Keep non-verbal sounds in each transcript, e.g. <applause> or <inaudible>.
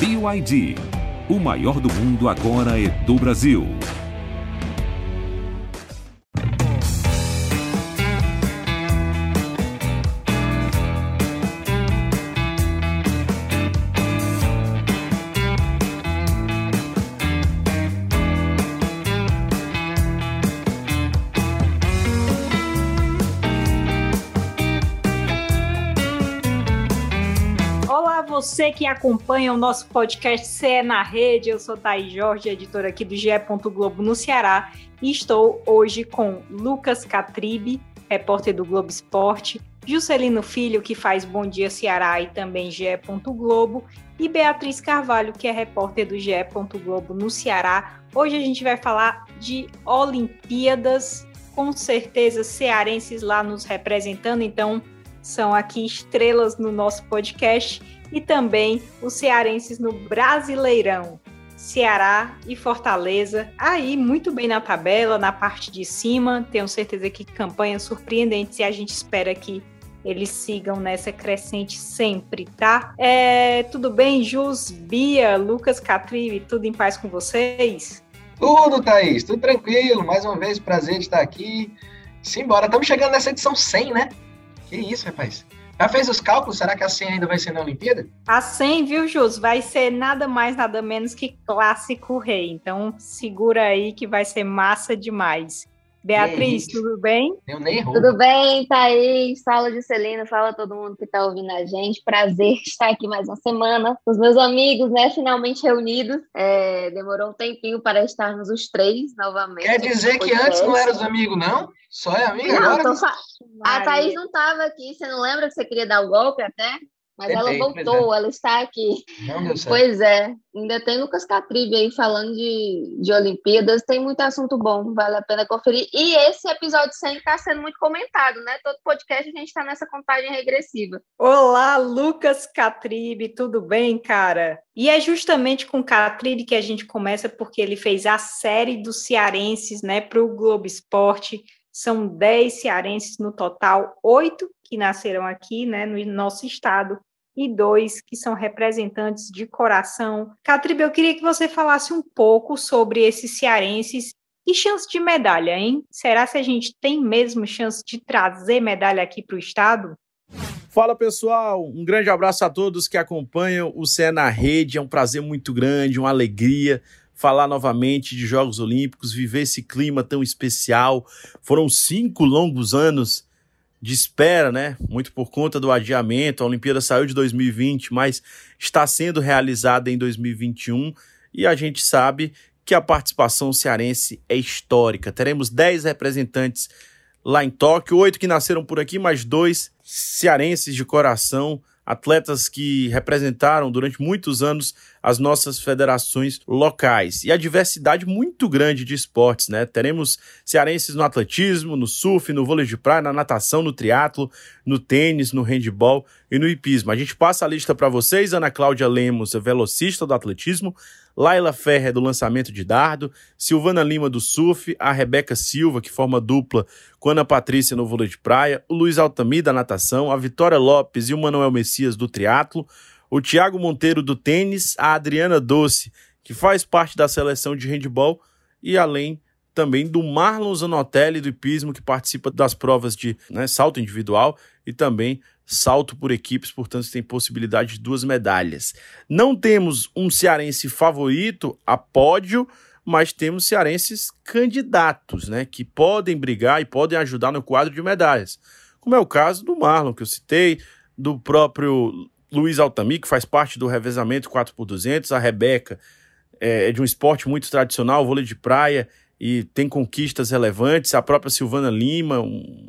BYD. O maior do mundo agora é do Brasil. Você que acompanha o nosso podcast CE na Rede. Eu sou Thaís Jorge, editora aqui do GE. Globo no Ceará, e estou hoje com Lucas Catribe, repórter do Globo Esporte, Juscelino Filho, que faz Bom Dia Ceará e também GE. Globo, e Beatriz Carvalho, que é repórter do GE. Globo no Ceará. Hoje a gente vai falar de Olimpíadas, com certeza cearenses lá nos representando, então são aqui estrelas no nosso podcast e também os cearenses no Brasileirão. Ceará e Fortaleza, aí muito bem na tabela, na parte de cima. Tenho certeza que campanhas surpreendentes e a gente espera que eles sigam nessa crescente sempre, tá? É, tudo bem, Jus, Bia, Lucas Catrive, tudo em paz com vocês? Tudo, Thaís, tudo tranquilo. Mais uma vez, prazer de estar aqui. Simbora, estamos chegando nessa edição 100, né? Que isso, rapaz. Já fez os cálculos? Será que a 100 ainda vai ser na Olimpíada? A 100, viu, Jus? Vai ser nada mais, nada menos que clássico rei. Então, segura aí que vai ser massa demais. Beatriz, tudo bem? Eu nem erro. Tudo bem, Thaís? Fala de Celina, fala todo mundo que está ouvindo a gente. Prazer <laughs> estar aqui mais uma semana com os meus amigos, né? Finalmente reunidos. É, demorou um tempinho para estarmos os três novamente. Quer dizer que antes não eram os amigos, não? Só é amiga não, agora? Fa... A Thaís não estava aqui. Você não lembra que você queria dar o golpe até? Mas ela voltou, ela está aqui. Não. Pois é, ainda tem Lucas Catribe aí falando de, de Olimpíadas, tem muito assunto bom, vale a pena conferir. E esse episódio 100 está sendo muito comentado, né? Todo podcast a gente está nessa contagem regressiva. Olá, Lucas Catribe, tudo bem, cara? E é justamente com Catribe que a gente começa, porque ele fez a série dos cearenses, né, para o Globo Esporte. São 10 cearenses no total, oito que nasceram aqui, né, no nosso estado e dois que são representantes de coração. Catribe, eu queria que você falasse um pouco sobre esses cearenses e chance de medalha, hein? Será que a gente tem mesmo chance de trazer medalha aqui para o estado? Fala pessoal, um grande abraço a todos que acompanham o CE na Rede. É um prazer muito grande, uma alegria falar novamente de Jogos Olímpicos, viver esse clima tão especial. Foram cinco longos anos de espera, né? Muito por conta do adiamento. A Olimpíada saiu de 2020, mas está sendo realizada em 2021 e a gente sabe que a participação cearense é histórica. Teremos 10 representantes lá em Tóquio, oito que nasceram por aqui, mas dois cearenses de coração atletas que representaram durante muitos anos as nossas federações locais. E a diversidade muito grande de esportes, né? Teremos cearenses no atletismo, no surf, no vôlei de praia, na natação, no triatlo, no tênis, no handball e no hipismo. A gente passa a lista para vocês. Ana Cláudia Lemos, velocista do atletismo, Laila Ferrer do lançamento de dardo, Silvana Lima do surf, a Rebeca Silva, que forma dupla com Ana Patrícia no vôlei de praia, o Luiz Altami da natação, a Vitória Lopes e o Manuel Messias do triatlo, o Tiago Monteiro do tênis, a Adriana Doce, que faz parte da seleção de handball, e além também do Marlon Zanotelli do hipismo, que participa das provas de né, salto individual. E também salto por equipes, portanto tem possibilidade de duas medalhas. Não temos um cearense favorito a pódio, mas temos cearenses candidatos, né, que podem brigar e podem ajudar no quadro de medalhas. Como é o caso do Marlon, que eu citei, do próprio Luiz Altami, que faz parte do revezamento 4x200, a Rebeca é, é de um esporte muito tradicional, vôlei de praia, e tem conquistas relevantes. A própria Silvana Lima,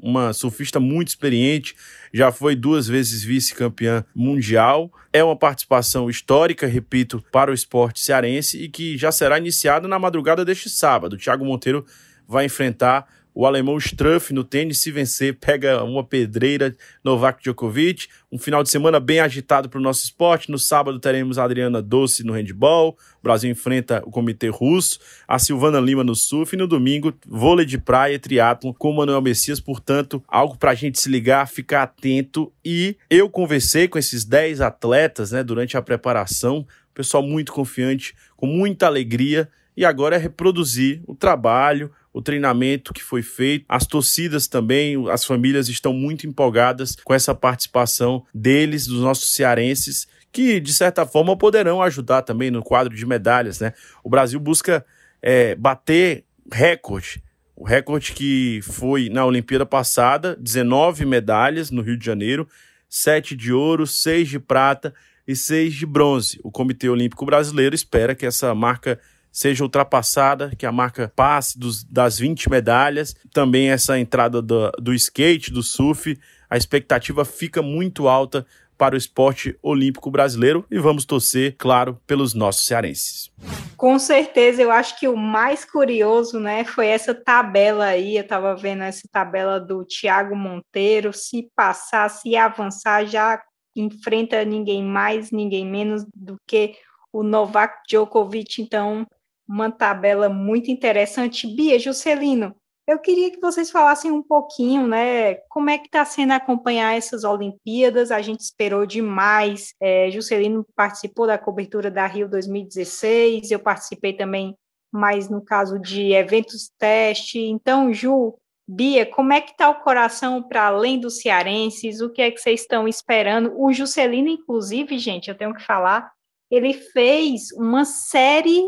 uma surfista muito experiente, já foi duas vezes vice-campeã mundial. É uma participação histórica, repito, para o esporte cearense e que já será iniciada na madrugada deste sábado. O Thiago Monteiro vai enfrentar o alemão Struff no tênis, se vencer, pega uma pedreira Novak Djokovic. Um final de semana bem agitado para o nosso esporte. No sábado teremos a Adriana Doce no handball. O Brasil enfrenta o Comitê Russo, a Silvana Lima no surf. E no domingo, vôlei de praia, triatlon com o Manuel Messias. Portanto, algo para a gente se ligar, ficar atento. E eu conversei com esses 10 atletas né, durante a preparação. Pessoal muito confiante, com muita alegria. E agora é reproduzir o trabalho, o treinamento que foi feito, as torcidas também, as famílias estão muito empolgadas com essa participação deles, dos nossos cearenses, que de certa forma poderão ajudar também no quadro de medalhas, né? O Brasil busca é, bater recorde. O recorde que foi na Olimpíada passada, 19 medalhas no Rio de Janeiro, 7 de ouro, 6 de prata e 6 de bronze. O Comitê Olímpico Brasileiro espera que essa marca seja ultrapassada, que a marca passe dos, das 20 medalhas. Também essa entrada do, do skate, do surf, a expectativa fica muito alta para o esporte olímpico brasileiro e vamos torcer, claro, pelos nossos cearenses. Com certeza, eu acho que o mais curioso, né, foi essa tabela aí, eu estava vendo essa tabela do Thiago Monteiro, se passar, se avançar, já enfrenta ninguém mais, ninguém menos do que o Novak Djokovic, então uma tabela muito interessante. Bia, Juscelino, eu queria que vocês falassem um pouquinho, né, como é que está sendo acompanhar essas Olimpíadas, a gente esperou demais, é, Juscelino participou da cobertura da Rio 2016, eu participei também mais no caso de eventos teste, então, Ju, Bia, como é que está o coração para além dos cearenses, o que é que vocês estão esperando? O Juscelino, inclusive, gente, eu tenho que falar, ele fez uma série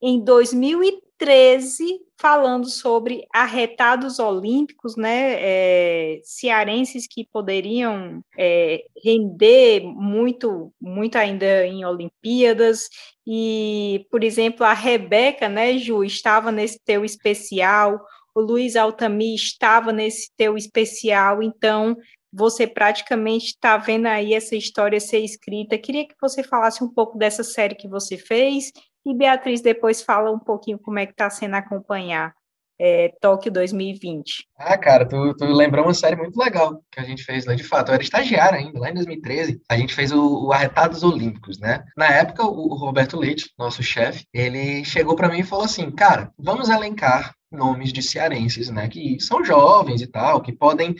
em 2013 falando sobre arretados olímpicos, né, é, cearenses que poderiam é, render muito, muito ainda em Olimpíadas, e, por exemplo, a Rebeca, né, Ju, estava nesse teu especial, o Luiz Altami estava nesse teu especial, então você praticamente está vendo aí essa história ser escrita. Queria que você falasse um pouco dessa série que você fez e Beatriz depois fala um pouquinho como é que está sendo acompanhar é, Tóquio 2020. Ah, cara, tu, tu lembrou uma série muito legal que a gente fez lá, de fato. Eu era estagiário ainda, lá em 2013. A gente fez o, o Arretados Olímpicos, né? Na época, o, o Roberto Leite, nosso chefe, ele chegou para mim e falou assim: cara, vamos elencar nomes de cearenses, né? Que são jovens e tal, que podem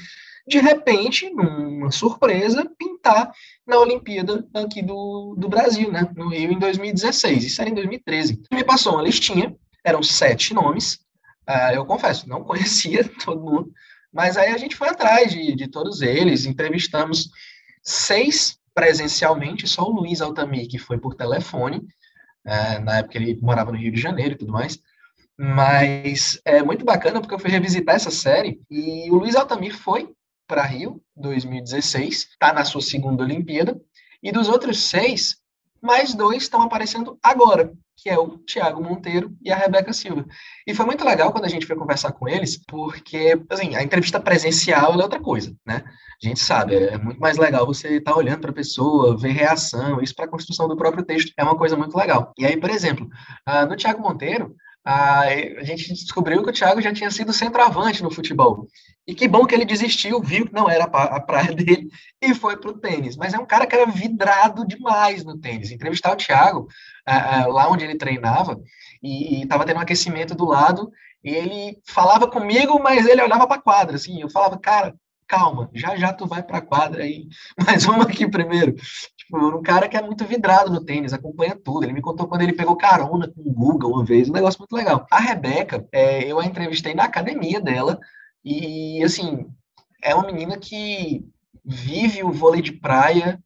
de repente, numa surpresa, pintar na Olimpíada aqui do, do Brasil, né? No Rio, em 2016. Isso era em 2013. Me passou uma listinha, eram sete nomes. Uh, eu confesso, não conhecia <laughs> todo mundo, mas aí a gente foi atrás de, de todos eles, entrevistamos seis presencialmente, só o Luiz Altamir, que foi por telefone, uh, na época ele morava no Rio de Janeiro e tudo mais. Mas é muito bacana porque eu fui revisitar essa série e o Luiz Altamir foi para Rio 2016, está na sua segunda Olimpíada, e dos outros seis, mais dois estão aparecendo agora, que é o Thiago Monteiro e a Rebeca Silva. E foi muito legal quando a gente foi conversar com eles, porque, assim, a entrevista presencial é outra coisa, né? A gente sabe, é muito mais legal você estar tá olhando para a pessoa, ver reação, isso para a construção do próprio texto é uma coisa muito legal. E aí, por exemplo, uh, no Thiago Monteiro, a gente descobriu que o Thiago já tinha sido centroavante no futebol. E que bom que ele desistiu, viu que não era a praia <laughs> dele e foi para o tênis. Mas é um cara que era vidrado demais no tênis. Entrevistar o Thiago, lá onde ele treinava, e estava tendo um aquecimento do lado, e ele falava comigo, mas ele olhava para a quadra, assim. Eu falava, cara, calma, já já tu vai para quadra aí, <laughs> mas vamos aqui primeiro. Tipo, um cara que é muito vidrado no tênis, acompanha tudo. Ele me contou quando ele pegou carona com o Google uma vez, um negócio muito legal. A Rebeca, é, eu a entrevistei na academia dela, e assim, é uma menina que vive o vôlei de praia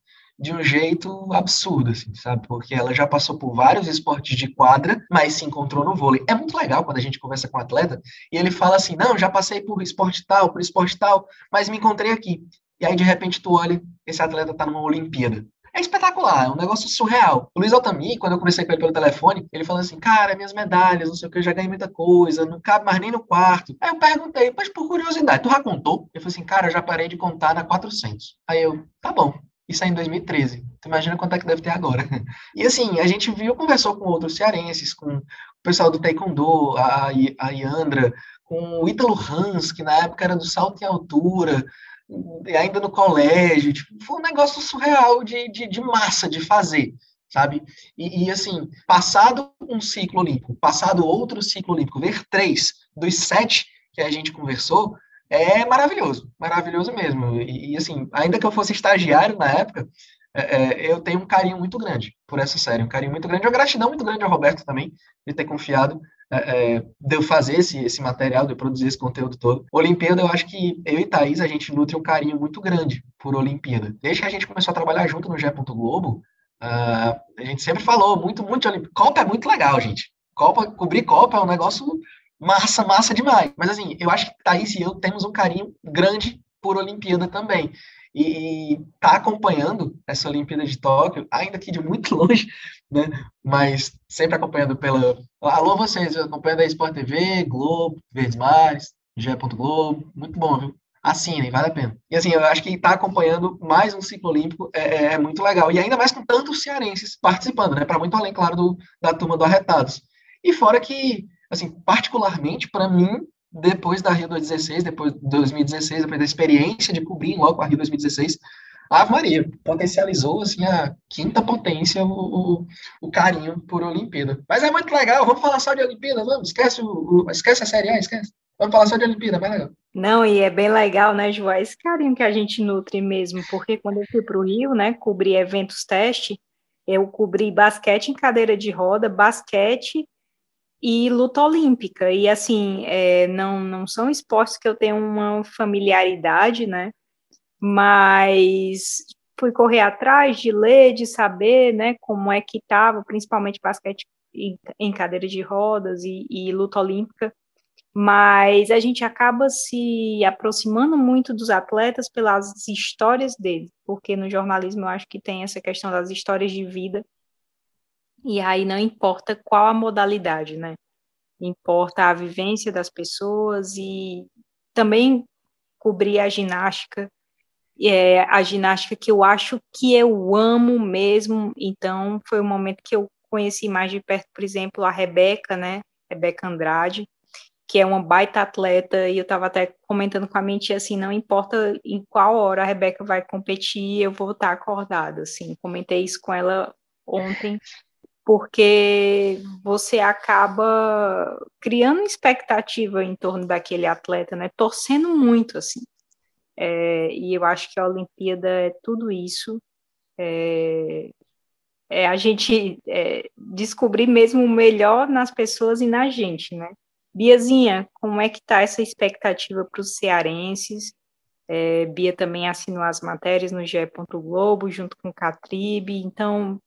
de um jeito absurdo, assim, sabe? Porque ela já passou por vários esportes de quadra, mas se encontrou no vôlei. É muito legal quando a gente conversa com um atleta e ele fala assim: não, já passei por esporte tal, por esporte tal, mas me encontrei aqui. E aí, de repente, tu olha, esse atleta tá numa Olimpíada. É espetacular, é um negócio surreal. O Luiz Altami, quando eu conversei com ele pelo telefone, ele falou assim: Cara, minhas medalhas, não sei o que, eu já ganhei muita coisa, não cabe mais nem no quarto. Aí eu perguntei, mas por curiosidade, tu já contou? Ele falou assim: Cara, eu já parei de contar na 400. Aí eu, tá bom. Isso é em 2013. Tu imagina quanto é que deve ter agora. <laughs> E assim, a gente viu, conversou com outros cearenses, com o pessoal do Taekwondo, a, a Yandra, com o Ítalo Hans, que na época era do salto em altura, ainda no colégio, tipo, foi um negócio surreal de, de, de massa de fazer, sabe? E, e, assim, passado um ciclo olímpico, passado outro ciclo olímpico, ver três dos sete que a gente conversou, é maravilhoso, maravilhoso mesmo. E, e assim, ainda que eu fosse estagiário na época, é, é, eu tenho um carinho muito grande por essa série, um carinho muito grande, uma gratidão muito grande ao Roberto também, de ter confiado, é, é, de eu fazer esse, esse material, de eu produzir esse conteúdo todo. Olimpíada, eu acho que eu e Thaís, a gente nutre um carinho muito grande por Olimpíada. Desde que a gente começou a trabalhar junto no Gé. Globo, uh, a gente sempre falou muito, muito de Olimpíada. Copa é muito legal, gente. Copa, cobrir Copa é um negócio massa, massa demais. Mas assim, eu acho que Thaís e eu temos um carinho grande por Olimpíada também e tá acompanhando essa Olimpíada de Tóquio, ainda que de muito <laughs> longe, né? Mas sempre acompanhando pela. Alô, vocês, acompanhando a Sport TV, Globo, Verdes Mares. Globo, muito bom, viu? Assinem, vale a pena. E assim, eu acho que tá acompanhando mais um ciclo olímpico é, é, é muito legal. E ainda mais com tantos cearenses participando, né? Para muito além, claro, do, da turma do Arretados. E fora que, assim, particularmente para mim, depois da Rio 2016, depois de 2016, depois da experiência de cobrir logo a Rio 2016, a Maria potencializou assim a quinta potência o, o, o, carinho por Olimpíada. Mas é muito legal, vamos falar só de Olimpíada, vamos, esquece, o, esquece a Série A, esquece. Vamos falar só de Olimpíada, mais legal. Não, e é bem legal, né, João, esse carinho que a gente nutre mesmo, porque quando eu fui para o Rio, né, cobrir eventos teste, eu cobri basquete em cadeira de roda, basquete e luta olímpica. E assim, é, não, não são esportes que eu tenho uma familiaridade, né? Mas fui correr atrás de ler, de saber, né, como é que estava, principalmente basquete em cadeira de rodas e, e luta olímpica. Mas a gente acaba se aproximando muito dos atletas pelas histórias deles, porque no jornalismo eu acho que tem essa questão das histórias de vida e aí não importa qual a modalidade, né? Importa a vivência das pessoas e também cobrir a ginástica, é, a ginástica que eu acho que eu amo mesmo. Então, foi o momento que eu conheci mais de perto, por exemplo, a Rebeca, né? Rebeca Andrade, que é uma baita atleta, e eu estava até comentando com a mente assim, não importa em qual hora a Rebeca vai competir, eu vou estar acordada, assim, comentei isso com ela ontem, porque você acaba criando expectativa em torno daquele atleta, né? Torcendo muito, assim. É, e eu acho que a Olimpíada é tudo isso. É, é a gente é, descobrir mesmo o melhor nas pessoas e na gente, né? Biazinha, como é que tá essa expectativa para os cearenses? É, Bia também assinou as matérias no GE. Globo, junto com Catribe, então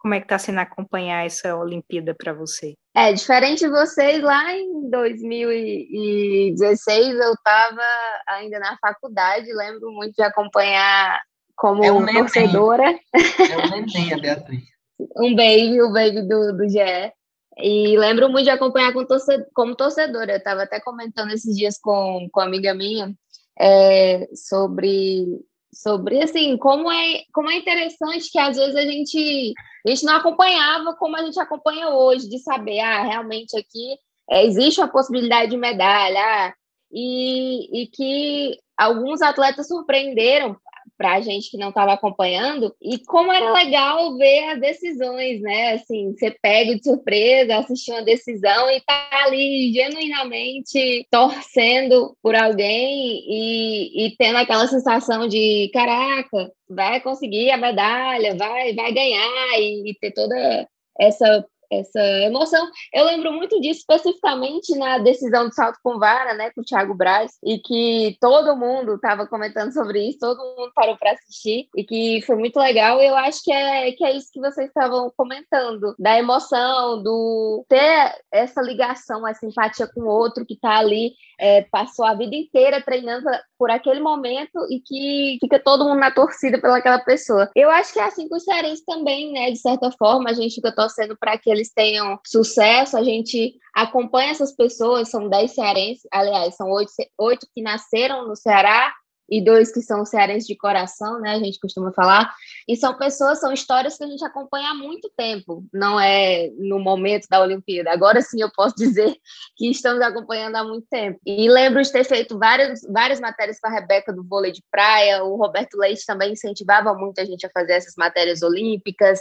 como é que está sendo acompanhar essa Olimpíada para você? É, diferente de vocês, lá em 2016 eu estava ainda na faculdade, lembro muito de acompanhar como é um torcedora. É um neném, a Beatriz. <laughs> um baby, o baby do, do GE. E lembro muito de acompanhar como torcedora. Como torcedora. Eu estava até comentando esses dias com, com uma amiga minha é, sobre sobre assim como é como é interessante que às vezes a gente a gente não acompanhava como a gente acompanha hoje de saber ah realmente aqui é, existe uma possibilidade de medalha ah, e, e que alguns atletas surpreenderam para a gente que não estava acompanhando, e como era legal ver as decisões, né? Assim, você pega de surpresa, assistir uma decisão e tá ali genuinamente torcendo por alguém e, e tendo aquela sensação de caraca, vai conseguir a medalha, vai, vai ganhar e, e ter toda essa essa emoção. Eu lembro muito disso especificamente na decisão do salto com vara, né, com o Thiago Braz, e que todo mundo estava comentando sobre isso, todo mundo parou para assistir e que foi muito legal. Eu acho que é que é isso que vocês estavam comentando, da emoção, do ter essa ligação, essa empatia com o outro que está ali, é, passou a vida inteira treinando por aquele momento e que fica todo mundo na torcida pelaquela pessoa. Eu acho que é assim com os cearenses também, né, de certa forma, a gente fica torcendo para aquele eles tenham sucesso. A gente acompanha essas pessoas, são 10 cearenses, aliás, são oito, oito que nasceram no Ceará e dois que são cearenses de coração, né? A gente costuma falar. E são pessoas, são histórias que a gente acompanha há muito tempo, não é no momento da Olimpíada. Agora sim eu posso <laughs> dizer que estamos acompanhando há muito tempo. E lembro de ter feito várias, várias matérias com a Rebeca do vôlei de praia, o Roberto Leite também incentivava muito a gente a fazer essas matérias olímpicas,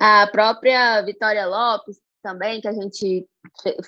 a própria Vitória Lopes também, que a gente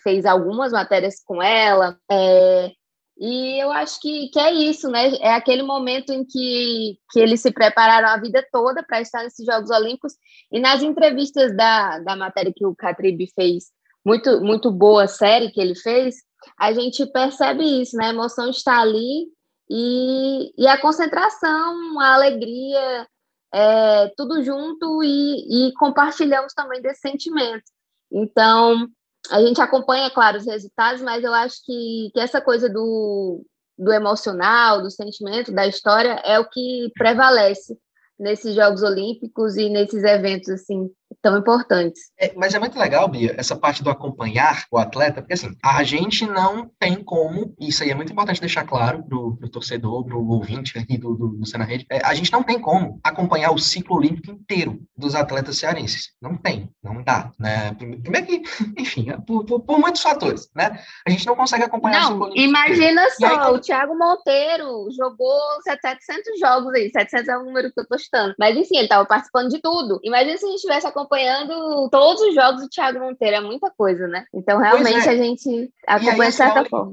fez algumas matérias com ela. É, e eu acho que, que é isso, né? É aquele momento em que, que eles se prepararam a vida toda para estar nesses Jogos Olímpicos. E nas entrevistas da, da matéria que o Catribe fez, muito, muito boa série que ele fez, a gente percebe isso, né? A emoção está ali e, e a concentração, a alegria, é, tudo junto e, e compartilhamos também desse sentimento. Então, a gente acompanha, claro, os resultados, mas eu acho que, que essa coisa do, do emocional, do sentimento, da história, é o que prevalece nesses Jogos Olímpicos e nesses eventos assim tão importantes. É, mas é muito legal, Bia, essa parte do acompanhar o atleta, porque assim, a gente não tem como, isso aí é muito importante deixar claro pro, pro torcedor, pro ouvinte aí do, do, do Sena Rede, é, a gente não tem como acompanhar o ciclo olímpico inteiro dos atletas cearenses. Não tem, não dá, né? Primeiro que, <laughs> enfim, é por, por, por muitos fatores, né? A gente não consegue acompanhar não, o ciclo olímpico imagina inteiro. só, aí, o Thiago Monteiro jogou 700 jogos aí, 700 é o número que eu tô chutando, mas enfim, ele estava participando de tudo. Imagina se a gente tivesse acompanhando acompanhando todos os jogos do Thiago Monteiro, é muita coisa, né? Então, realmente, é. a gente acompanha de certa forma.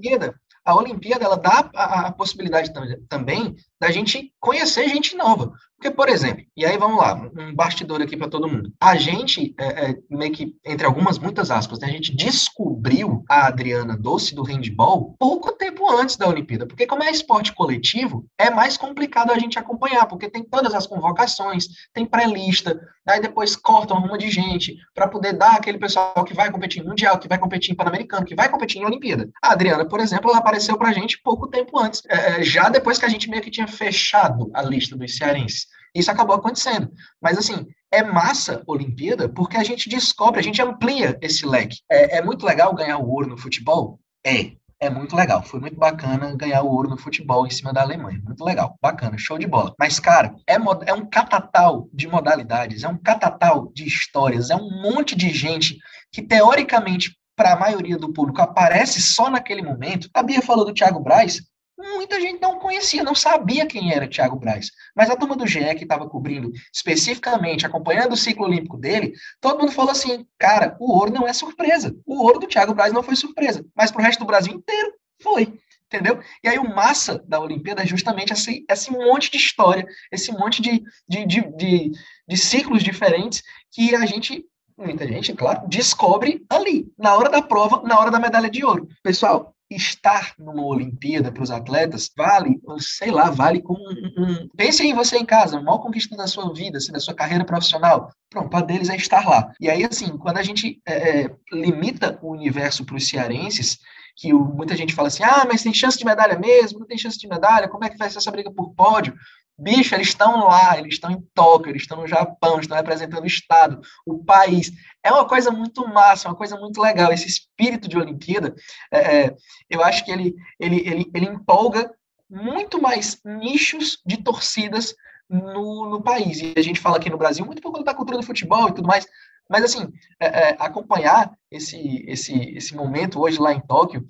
A Olimpíada, ela dá a, a possibilidade também da gente conhecer gente nova. Porque, por exemplo, e aí vamos lá, um bastidor aqui para todo mundo. A gente, é, é, meio que, entre algumas, muitas aspas, né, a gente descobriu a Adriana Doce do handball pouco tempo antes da Olimpíada. Porque, como é esporte coletivo, é mais complicado a gente acompanhar, porque tem todas as convocações, tem pré-lista, aí depois cortam uma de gente para poder dar aquele pessoal que vai competir em Mundial, que vai competir em Pan-Americano, que vai competir em Olimpíada. A Adriana, por exemplo, ela apareceu para a gente pouco tempo antes, é, é, já depois que a gente meio que tinha fechado a lista dos cearenses. Isso acabou acontecendo. Mas, assim, é massa Olimpíada porque a gente descobre, a gente amplia esse leque. É, é muito legal ganhar o ouro no futebol? É. É muito legal. Foi muito bacana ganhar o ouro no futebol em cima da Alemanha. Muito legal. Bacana. Show de bola. Mas, cara, é, é um catatal de modalidades, é um catatal de histórias, é um monte de gente que, teoricamente, para a maioria do público, aparece só naquele momento. A Bia falou do Thiago Braz muita gente não conhecia, não sabia quem era Thiago Braz. Mas a turma do GE, que estava cobrindo especificamente, acompanhando o ciclo olímpico dele, todo mundo falou assim: cara, o ouro não é surpresa. O ouro do Thiago Braz não foi surpresa. Mas para o resto do Brasil inteiro, foi. Entendeu? E aí o massa da Olimpíada é justamente esse, esse monte de história, esse monte de, de, de, de, de ciclos diferentes que a gente muita gente, claro, descobre ali, na hora da prova, na hora da medalha de ouro. Pessoal, estar numa Olimpíada para os atletas vale, sei lá, vale como um, um, Pense em você em casa, uma maior conquista da sua vida, assim, da sua carreira profissional. Pronto, para deles é estar lá. E aí, assim, quando a gente é, é limita o universo para os cearenses, que muita gente fala assim, ah, mas tem chance de medalha mesmo, não tem chance de medalha, como é que vai ser essa briga por pódio? Bicho, eles estão lá, eles estão em Tóquio, eles estão no Japão, estão representando o Estado, o país. É uma coisa muito massa, uma coisa muito legal. Esse espírito de Olimpíada, é, é, eu acho que ele, ele, ele, ele empolga muito mais nichos de torcidas no, no país. E a gente fala aqui no Brasil muito por conta da cultura do futebol e tudo mais. Mas, assim, é, é, acompanhar esse, esse, esse momento hoje lá em Tóquio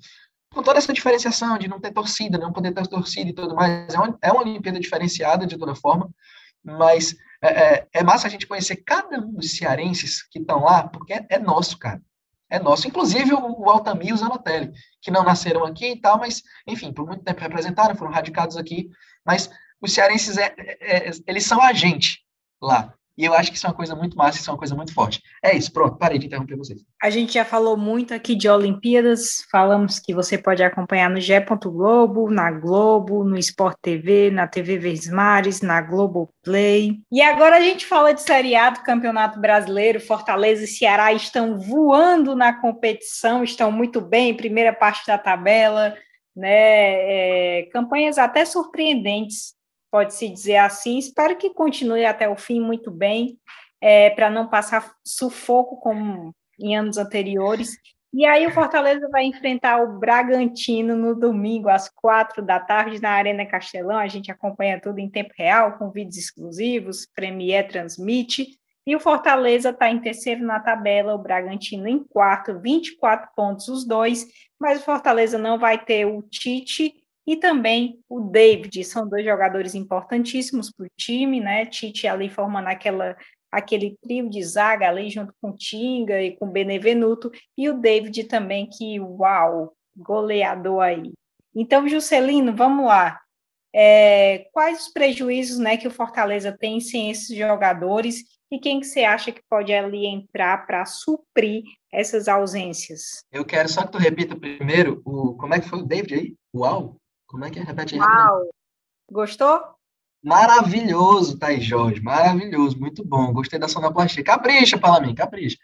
com toda essa diferenciação de não ter torcida, não poder ter torcida e tudo mais, é uma, é uma Olimpíada diferenciada de toda forma, mas é, é, é massa a gente conhecer cada um dos cearenses que estão lá, porque é, é, nosso, cara. É nosso. Inclusive o, o Altamir e o Zanotelli, que não nasceram aqui e tal, mas, enfim, por muito tempo representaram, foram radicados aqui, mas os cearenses, é, é, é eles são a gente lá. E eu acho que isso é uma coisa muito massa, isso é uma coisa muito forte. É isso, pronto, parei de interromper vocês. A gente já falou muito aqui de Olimpíadas, falamos que você pode acompanhar no G. Globo, na Globo, no Sport TV, na TV Verdes Mares, na Globo Play. E agora a gente fala de seriado, Campeonato Brasileiro, Fortaleza e Ceará estão voando na competição, estão muito bem, primeira parte da tabela, né? É, campanhas até surpreendentes pode-se dizer assim. Espero que continue até o fim muito bem, é, para não passar sufoco como em anos anteriores. E aí o Fortaleza vai enfrentar o Bragantino no domingo, às quatro da tarde, na Arena Castelão. A gente acompanha tudo em tempo real, com vídeos exclusivos, Premier transmite. E o Fortaleza está em terceiro na tabela, o Bragantino em quarto, 24 pontos os dois, mas o Fortaleza não vai ter o Tite e também o David, são dois jogadores importantíssimos para o time, né? Tite ali formando aquela, aquele trio de zaga ali junto com Tinga e com Benevenuto, e o David também, que uau, goleador aí. Então, Juscelino, vamos lá. É, quais os prejuízos né, que o Fortaleza tem sem esses jogadores e quem que você acha que pode ali entrar para suprir essas ausências? Eu quero só que tu repita primeiro o como é que foi o David aí? Uau! Como é que é? Repete aí. Uau! Gostou? Maravilhoso, Thaís Jorge. Maravilhoso, muito bom. Gostei da sonoplastia. Capricha, mim, capricha.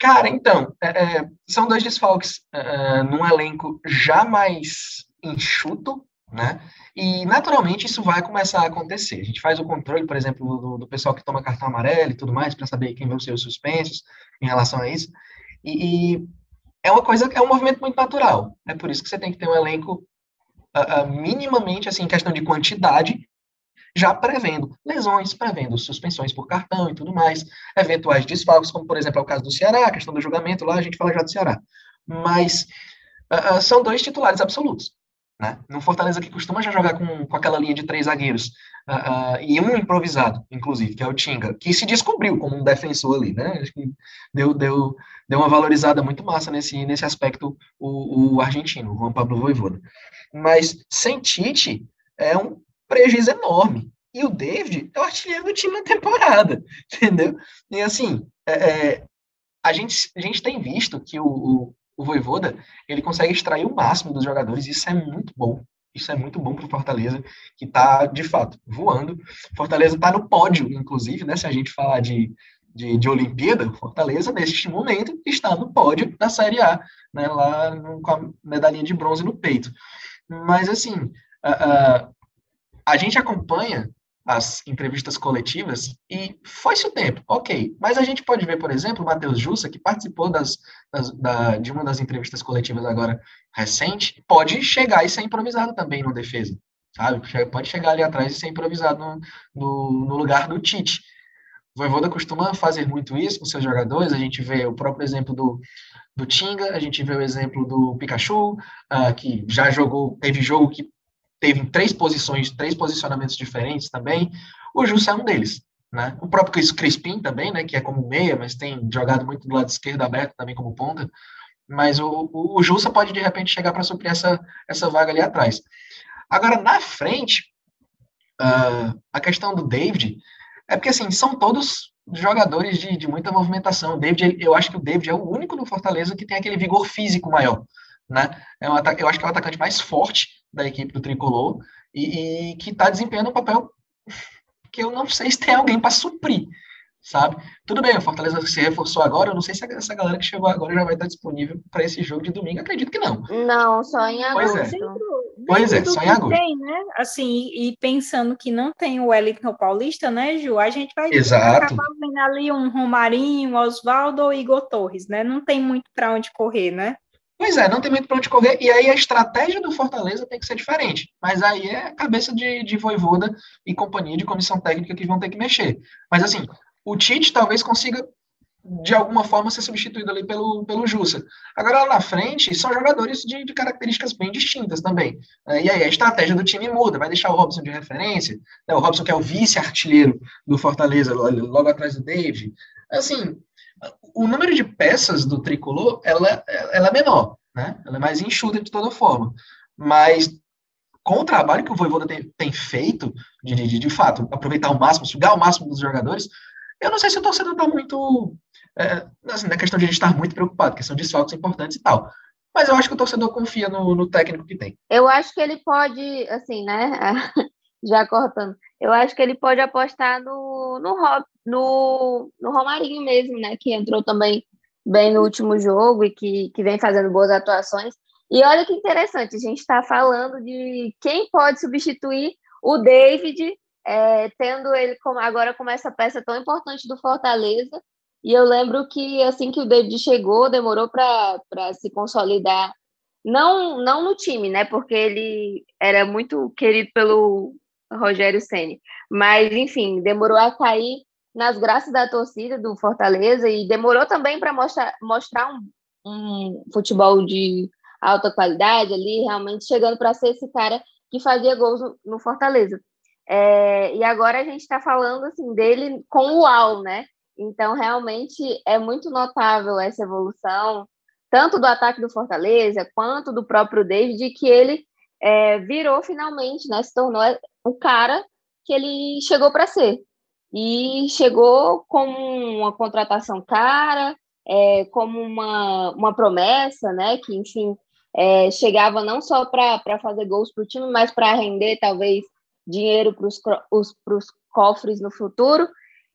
Cara, então, é, é, são dois desfalques é, é, num elenco já mais enxuto, né? E naturalmente isso vai começar a acontecer. A gente faz o controle, por exemplo, do, do pessoal que toma cartão amarelo e tudo mais, para saber quem vão ser os suspensos em relação a isso. E, e, é uma coisa, é um movimento muito natural. É por isso que você tem que ter um elenco uh, uh, minimamente, assim, em questão de quantidade, já prevendo lesões, prevendo suspensões por cartão e tudo mais, eventuais desfalques, como por exemplo é o caso do Ceará, a questão do julgamento lá, a gente fala já do Ceará. Mas uh, são dois titulares absolutos. Né? No Fortaleza que costuma já jogar com, com aquela linha de três zagueiros, uh, uh, e um improvisado, inclusive, que é o Tinga, que se descobriu como um defensor ali, né? Acho que deu, deu, deu uma valorizada muito massa nesse, nesse aspecto o, o argentino, o Juan Pablo Voivoda. Mas sem Tite, é um prejuízo enorme. E o David é o artilheiro do time na temporada, <laughs> entendeu? E assim, é, é, a, gente, a gente tem visto que o, o o Voivoda, ele consegue extrair o máximo dos jogadores, isso é muito bom. Isso é muito bom para o Fortaleza, que está, de fato, voando. Fortaleza está no pódio, inclusive, né? Se a gente falar de, de, de Olimpíada, Fortaleza, neste momento, está no pódio da Série A, né? Lá no, com a medalhinha de bronze no peito. Mas, assim, a, a, a gente acompanha as entrevistas coletivas e foi-se o tempo, ok. Mas a gente pode ver, por exemplo, o Matheus Jussa, que participou das, das, da, de uma das entrevistas coletivas agora recente, pode chegar e ser improvisado também no defesa, sabe? Pode chegar ali atrás e ser improvisado no, no, no lugar do Tite. O Voivoda costuma fazer muito isso com seus jogadores, a gente vê o próprio exemplo do, do Tinga, a gente vê o exemplo do Pikachu, uh, que já jogou, teve jogo que teve três posições, três posicionamentos diferentes também. O Jussa é um deles. Né? O próprio Crispim também, né, que é como meia, mas tem jogado muito do lado esquerdo aberto também como ponta. Mas o, o, o Jussa pode, de repente, chegar para suprir essa, essa vaga ali atrás. Agora, na frente, uh, a questão do David é porque, assim, são todos jogadores de, de muita movimentação. O David, eu acho que o David é o único do Fortaleza que tem aquele vigor físico maior né? É um eu acho que é o atacante mais forte da equipe do Tricolor e, e que está desempenhando um papel que eu não sei se tem alguém para suprir, sabe? Tudo bem, o Fortaleza se reforçou agora, eu não sei se essa galera que chegou agora já vai estar disponível para esse jogo de domingo, acredito que não. Não, só em agosto. Pois é. Pois é, só em agosto. Tem, né? Assim, e pensando que não tem o Wellington Paulista, né, Ju? A gente vai Exato. acabar vendo ali um Romarinho, Oswaldo ou Igor Torres, né? Não tem muito para onde correr, né? Pois é, não tem muito para onde correr, e aí a estratégia do Fortaleza tem que ser diferente. Mas aí é a cabeça de, de Voivoda e companhia de comissão técnica que vão ter que mexer. Mas assim, o Tite talvez consiga, de alguma forma, ser substituído ali pelo, pelo Jussa. Agora, lá na frente, são jogadores de, de características bem distintas também. É, e aí a estratégia do time muda, vai deixar o Robson de referência, né, o Robson que é o vice-artilheiro do Fortaleza, logo atrás do David. Assim, o número de peças do tricolor ela, ela é menor, né? Ela é mais enxuta de toda forma. Mas com o trabalho que o Voivoda tem, tem feito, de, de, de fato, aproveitar o máximo, sugar o máximo dos jogadores, eu não sei se o torcedor está muito. É, assim, na questão de gente estar muito preocupado, que são desfalques importantes e tal. Mas eu acho que o torcedor confia no, no técnico que tem. Eu acho que ele pode, assim, né? <laughs> Já cortando. Eu acho que ele pode apostar no, no, no, no Romarinho mesmo, né? Que entrou também bem no último jogo e que, que vem fazendo boas atuações. E olha que interessante, a gente está falando de quem pode substituir o David, é, tendo ele como, agora como essa peça tão importante do Fortaleza. E eu lembro que assim que o David chegou, demorou para se consolidar. Não, não no time, né? Porque ele era muito querido pelo Rogério Ceni. Mas, enfim, demorou a cair nas graças da torcida do Fortaleza e demorou também para mostrar, mostrar um, um futebol de alta qualidade ali, realmente chegando para ser esse cara que fazia gols no, no Fortaleza. É, e agora a gente está falando assim dele com o UAU, né? Então, realmente é muito notável essa evolução, tanto do ataque do Fortaleza, quanto do próprio David, que ele é, virou finalmente, né? Se tornou o cara que ele chegou para ser. E chegou como uma contratação cara, é, como uma, uma promessa, né? Que, enfim, é, chegava não só para fazer gols para o time, mas para render, talvez, dinheiro para os cofres no futuro.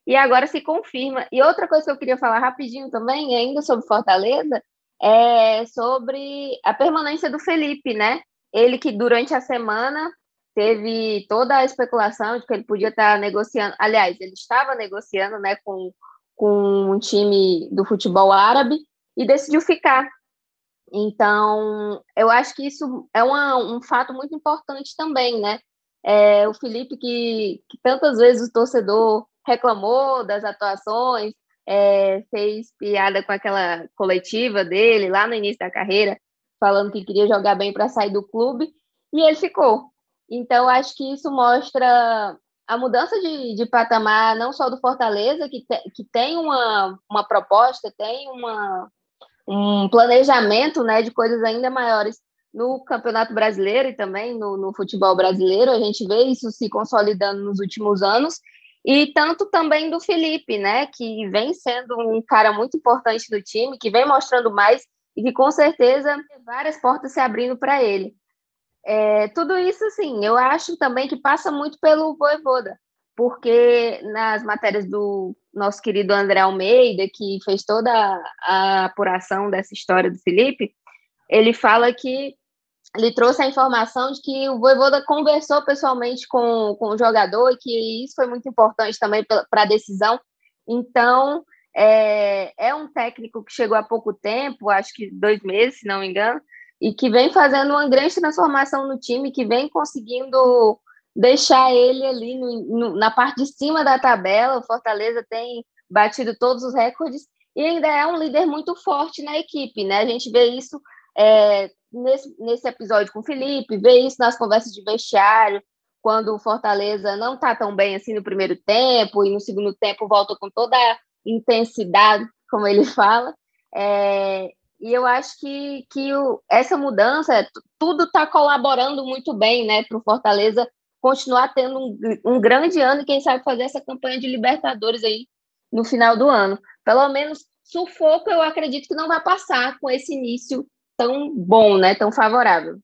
E agora se confirma. E outra coisa que eu queria falar rapidinho também, ainda sobre Fortaleza, é sobre a permanência do Felipe, né? Ele que durante a semana teve toda a especulação de que ele podia estar negociando. Aliás, ele estava negociando né, com, com um time do futebol árabe e decidiu ficar. Então, eu acho que isso é uma, um fato muito importante também, né? É, o Felipe, que, que tantas vezes o torcedor reclamou das atuações, é, fez piada com aquela coletiva dele lá no início da carreira, falando que queria jogar bem para sair do clube, e ele ficou. Então, acho que isso mostra a mudança de, de patamar, não só do Fortaleza, que, te, que tem uma, uma proposta, tem uma, um planejamento né, de coisas ainda maiores no Campeonato Brasileiro e também no, no futebol brasileiro. A gente vê isso se consolidando nos últimos anos. E tanto também do Felipe, né, que vem sendo um cara muito importante do time, que vem mostrando mais e que com certeza várias portas se abrindo para ele. É, tudo isso, assim, eu acho também que passa muito pelo Voivoda, porque nas matérias do nosso querido André Almeida, que fez toda a apuração dessa história do Felipe, ele fala que ele trouxe a informação de que o Voivoda conversou pessoalmente com, com o jogador e que isso foi muito importante também para a decisão. Então, é, é um técnico que chegou há pouco tempo, acho que dois meses, se não me engano, e que vem fazendo uma grande transformação no time, que vem conseguindo deixar ele ali no, no, na parte de cima da tabela. O Fortaleza tem batido todos os recordes e ainda é um líder muito forte na equipe, né? A gente vê isso é, nesse, nesse episódio com o Felipe, vê isso nas conversas de vestiário, quando o Fortaleza não está tão bem assim no primeiro tempo, e no segundo tempo volta com toda a intensidade, como ele <laughs> fala. É, e eu acho que, que o, essa mudança, tudo está colaborando muito bem né, para o Fortaleza continuar tendo um, um grande ano e quem sabe fazer essa campanha de Libertadores aí no final do ano. Pelo menos sufoco eu acredito que não vai passar com esse início tão bom, né? Tão favorável.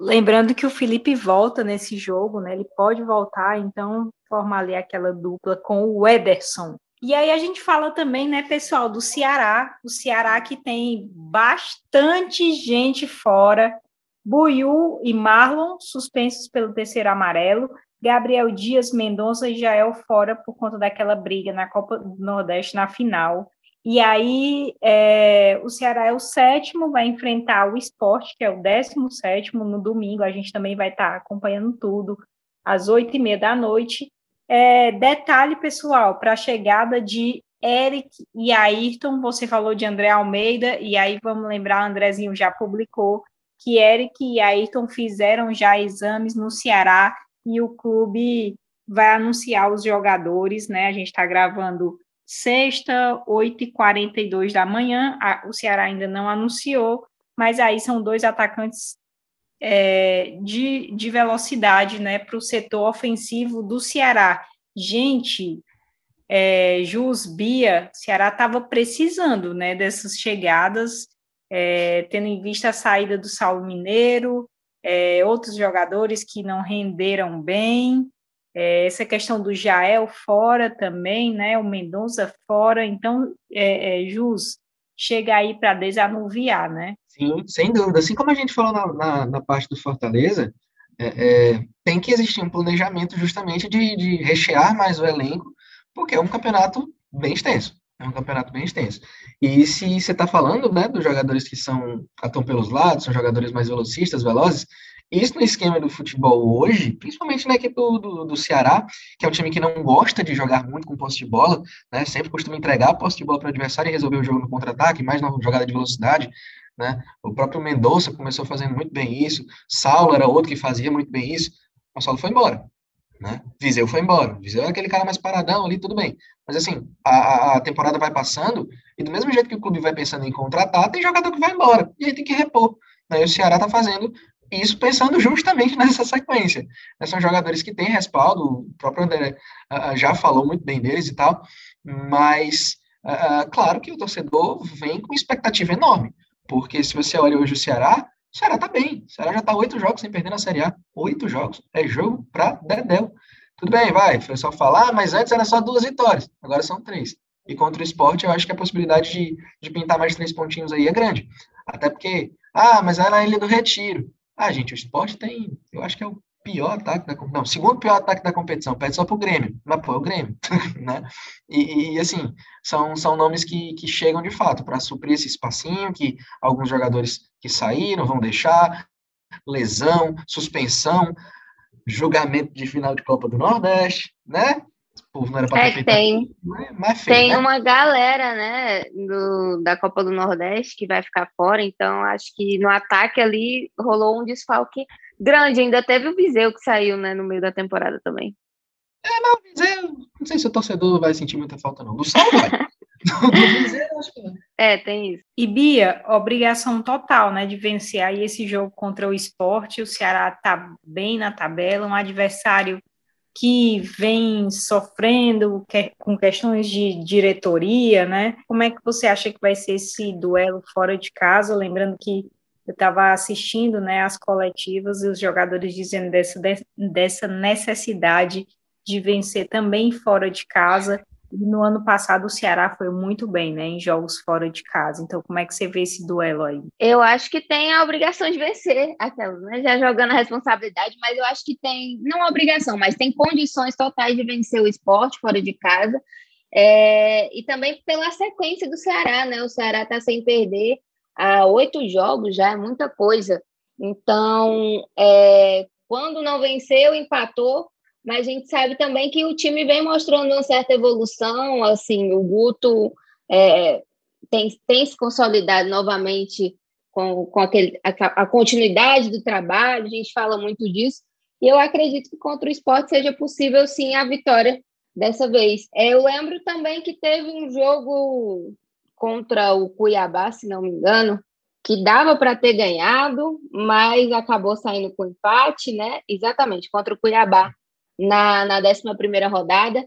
Lembrando que o Felipe volta nesse jogo, né? Ele pode voltar, então formar ali aquela dupla com o Ederson. E aí a gente fala também, né, pessoal, do Ceará, o Ceará que tem bastante gente fora. Buiu e Marlon suspensos pelo terceiro amarelo. Gabriel Dias, Mendonça e Jael fora por conta daquela briga na Copa do Nordeste na final. E aí é, o Ceará é o sétimo, vai enfrentar o esporte, que é o décimo sétimo, no domingo. A gente também vai estar tá acompanhando tudo às oito e meia da noite. É, detalhe, pessoal, para a chegada de Eric e Ayrton, você falou de André Almeida, e aí vamos lembrar, Andrezinho já publicou que Eric e Ayrton fizeram já exames no Ceará e o clube vai anunciar os jogadores, né? A gente está gravando sexta, 8h42 da manhã. o Ceará ainda não anunciou, mas aí são dois atacantes é, de, de velocidade né, para o setor ofensivo do Ceará. Gente, é, Jus, Bia, Ceará estava precisando né, dessas chegadas, é, tendo em vista a saída do Saulo Mineiro, é, outros jogadores que não renderam bem, é, essa questão do Jael fora também, né? O Mendonça fora. Então, é, é, Jus, chega aí para desanuviar, né? Sim, sem dúvida. Assim como a gente falou na, na, na parte do Fortaleza, é, é, tem que existir um planejamento justamente de, de rechear mais o elenco, porque é um campeonato bem extenso. É um campeonato bem extenso. E se você está falando, né, dos jogadores que são atuam pelos lados, são jogadores mais velocistas, velozes, isso no esquema do futebol hoje, principalmente na equipe do, do, do, Ceará, que é um time que não gosta de jogar muito com posse de bola, né, sempre costuma entregar a posse de bola para o adversário e resolver o jogo no contra-ataque, mais na jogada de velocidade. Né? O próprio Mendonça começou fazendo muito bem isso, Saulo era outro que fazia muito bem isso, o Saulo foi embora. Né? Viseu foi embora. Viseu é aquele cara mais paradão ali, tudo bem. Mas assim, a, a temporada vai passando e do mesmo jeito que o clube vai pensando em contratar, tem jogador que vai embora e aí tem que repor. Né? O Ceará está fazendo isso pensando justamente <laughs> nessa sequência. Né? São jogadores que têm respaldo, o próprio André uh, já falou muito bem deles e tal, mas uh, claro que o torcedor vem com expectativa enorme, porque se você olha hoje o Ceará, o Ceará tá bem. O Ceará já tá oito jogos sem perder na Série A. Oito jogos. É jogo pra Dedéu. Tudo bem, vai. Foi só falar, mas antes era só duas vitórias. Agora são três. E contra o esporte, eu acho que a possibilidade de, de pintar mais três pontinhos aí é grande. Até porque, ah, mas era na Ilha do Retiro. Ah, gente, o esporte tem, eu acho que é o pior ataque da não, segundo pior ataque da competição, pede só pro Grêmio, mas pô, é o Grêmio, <laughs> né? E, e, assim, são, são nomes que, que chegam de fato para suprir esse espacinho que alguns jogadores que saíram vão deixar, lesão, suspensão, julgamento de final de Copa do Nordeste, né? Povo não era é, tem. Mas, feio, tem né? uma galera, né, do, da Copa do Nordeste que vai ficar fora, então acho que no ataque ali rolou um desfalque grande. Ainda teve o Viseu que saiu, né, no meio da temporada também. É, não, o Viseu, não sei se o torcedor vai sentir muita falta, não. Do Sal vai. <laughs> do Viseu, acho que não. É, tem isso. E Bia, obrigação total, né, de vencer aí esse jogo contra o esporte. O Ceará tá bem na tabela, um adversário que vem sofrendo com questões de diretoria, né? Como é que você acha que vai ser esse duelo fora de casa? Lembrando que eu estava assistindo né, as coletivas e os jogadores dizendo dessa, dessa necessidade de vencer também fora de casa. E no ano passado o Ceará foi muito bem, né, em jogos fora de casa. Então, como é que você vê esse duelo aí? Eu acho que tem a obrigação de vencer aquelas, né? Já jogando a responsabilidade, mas eu acho que tem, não a obrigação, mas tem condições totais de vencer o esporte fora de casa. É, e também pela sequência do Ceará, né? O Ceará está sem perder a oito jogos já é muita coisa. Então, é, quando não venceu, empatou, mas a gente sabe também que o time vem mostrando uma certa evolução. Assim, o Guto é, tem, tem se consolidado novamente com, com aquele, a, a, continuidade do trabalho, a gente fala muito disso. E eu acredito que contra o esporte seja possível, sim, a vitória dessa vez. É, eu lembro também que teve um jogo contra o Cuiabá, se não me engano, que dava para ter ganhado, mas acabou saindo com empate, né? Exatamente, contra o Cuiabá na, na 11 rodada.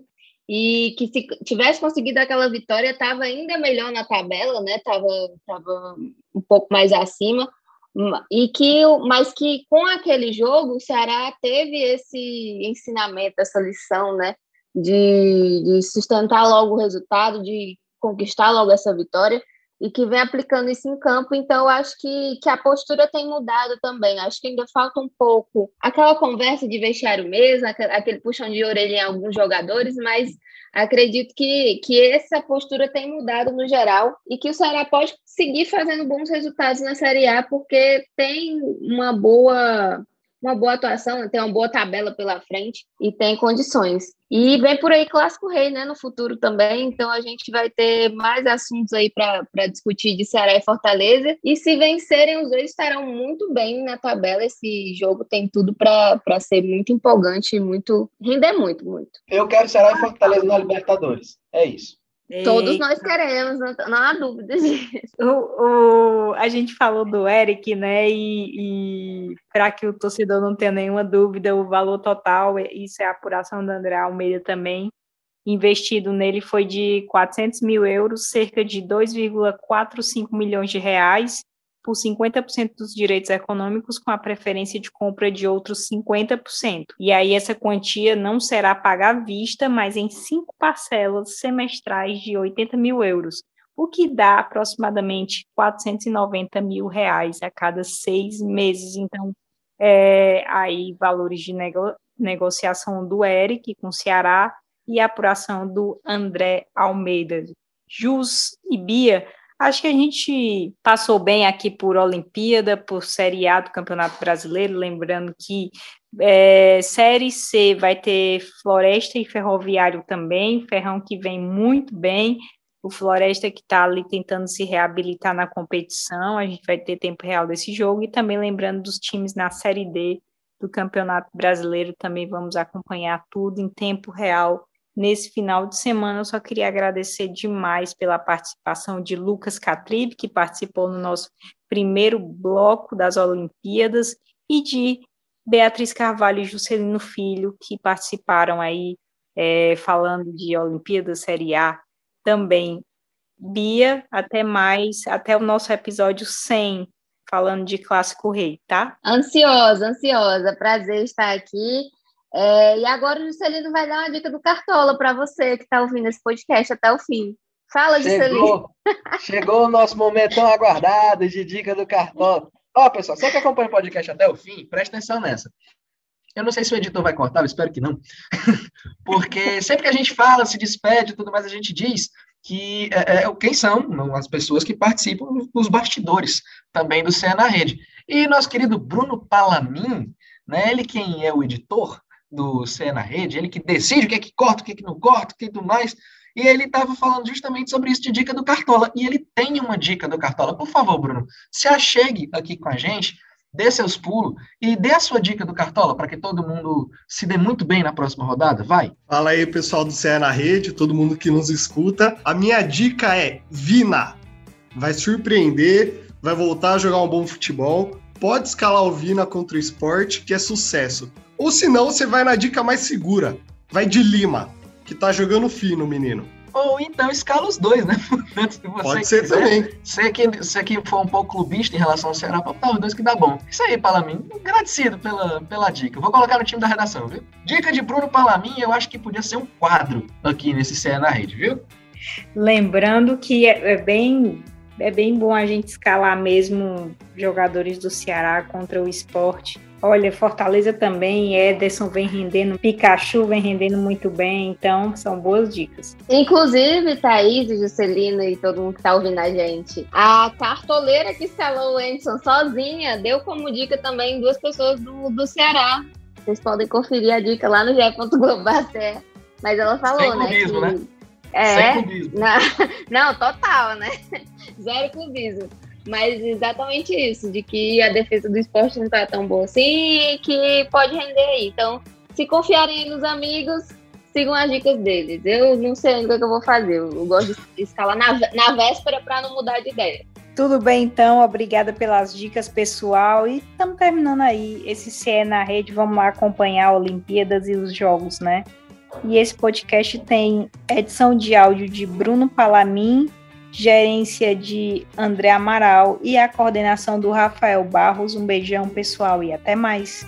E que se tivesse conseguido aquela vitória, estava ainda melhor na tabela, né? Estava tava um pouco mais acima. E que, mas que com aquele jogo, o Ceará teve esse ensinamento, essa lição, né? De, de sustentar logo o resultado, de conquistar logo essa vitória e que vem aplicando isso em campo, então eu acho que, que a postura tem mudado também. Acho que ainda falta um pouco aquela conversa de vestiário mesmo, aquele puxão de orelha em alguns jogadores, mas acredito que, que essa postura tem mudado no geral e que o Ceará pode seguir fazendo bons resultados na Série A, porque tem uma boa uma boa atuação, tem uma boa tabela pela frente e tem condições. E vem por aí Clássico Rei, né, no futuro também, então a gente vai ter mais assuntos aí para discutir de Ceará e Fortaleza. E se vencerem, os dois estarão muito bem na tabela. Esse jogo tem tudo para ser muito empolgante e muito render muito, muito. Eu quero Ceará e Fortaleza na Libertadores. É isso. Todos nós queremos, não, não há dúvida disso. O, o, a gente falou do Eric, né? E, e para que o torcedor não tenha nenhuma dúvida, o valor total, isso é a apuração do André Almeida também, investido nele foi de 400 mil euros, cerca de 2,45 milhões de reais, por 50% dos direitos econômicos, com a preferência de compra de outros 50%. E aí essa quantia não será paga à vista, mas em cinco parcelas semestrais de 80 mil euros, o que dá aproximadamente 490 mil reais a cada seis meses. Então, é, aí valores de nego negociação do Eric com o Ceará e apuração do André Almeida Jus e Bia, acho que a gente passou bem aqui por Olimpíada, por Série A do Campeonato Brasileiro, lembrando que é, Série C vai ter Floresta e Ferroviário também, Ferrão que vem muito bem, o Floresta que está ali tentando se reabilitar na competição, a gente vai ter tempo real desse jogo, e também lembrando dos times na Série D do Campeonato Brasileiro, também vamos acompanhar tudo em tempo real nesse final de semana. Eu só queria agradecer demais pela participação de Lucas Catribe, que participou no nosso primeiro bloco das Olimpíadas, e de Beatriz Carvalho e Juscelino Filho, que participaram aí é, falando de Olimpíadas Série A também. Bia, até mais, até o nosso episódio 100, falando de Clássico Rei, tá? Ansiosa, ansiosa, prazer estar aqui. É, e agora o Juscelino vai dar uma dica do Cartola para você que está ouvindo esse podcast até o fim. Fala, Juscelino. Chegou o nosso momento tão aguardado de dica do Cartola. Ó, pessoal, você que acompanha o podcast até o fim, presta atenção nessa. Eu não sei se o editor vai cortar, eu espero que não. <laughs> Porque sempre que a gente fala, se despede e tudo mais, a gente diz que é, é, quem são as pessoas que participam dos bastidores também do CE na Rede. E nosso querido Bruno Palamin, né, ele quem é o editor do CE na Rede, ele que decide o que é que corta, o que é que não corta, o que é tudo mais, e ele estava falando justamente sobre isso de dica do Cartola. E ele tem uma dica do Cartola. Por favor, Bruno, se achegue aqui com a gente, dê seus pulos e dê a sua dica do Cartola para que todo mundo se dê muito bem na próxima rodada. Vai. Fala aí, pessoal do CE na Rede, todo mundo que nos escuta. A minha dica é Vina. Vai surpreender, vai voltar a jogar um bom futebol. Pode escalar o Vina contra o esporte, que é sucesso. Ou se não, você vai na dica mais segura. Vai de Lima que tá jogando fino, menino. Ou então escala os dois, né? <laughs> Pode ser quiser, também. Você que, você que for um pouco clubista em relação ao Ceará, botar os dois que dá bom. Isso aí, Palamin. Agradecido pela, pela dica. Vou colocar no time da redação, viu? Dica de Bruno Palamin, eu acho que podia ser um quadro aqui nesse CE na rede, viu? Lembrando que é, é bem é bem bom a gente escalar mesmo jogadores do Ceará contra o esporte Olha, Fortaleza também, Ederson vem rendendo, Pikachu vem rendendo muito bem, então são boas dicas. Inclusive, Thaís, Juscelina e todo mundo que tá ouvindo a gente, a cartoleira que escalou o Anderson sozinha deu como dica também duas pessoas do, do Ceará. Vocês podem conferir a dica lá no ge.globo.br. Mas ela falou, Sem né? Clubismo, que... né? É, não, <laughs> não, total, né? Zero clubismo. Mas exatamente isso, de que a defesa do esporte não tá tão boa assim e que pode render aí. Então, se confiarem nos amigos, sigam as dicas deles. Eu não sei ainda o que eu vou fazer. Eu gosto de escalar na, na véspera para não mudar de ideia. Tudo bem, então. Obrigada pelas dicas, pessoal. E estamos terminando aí esse CE na rede. Vamos lá acompanhar Olimpíadas e os jogos, né? E esse podcast tem edição de áudio de Bruno Palamin gerência de André Amaral e a coordenação do Rafael Barros. Um beijão, pessoal, e até mais.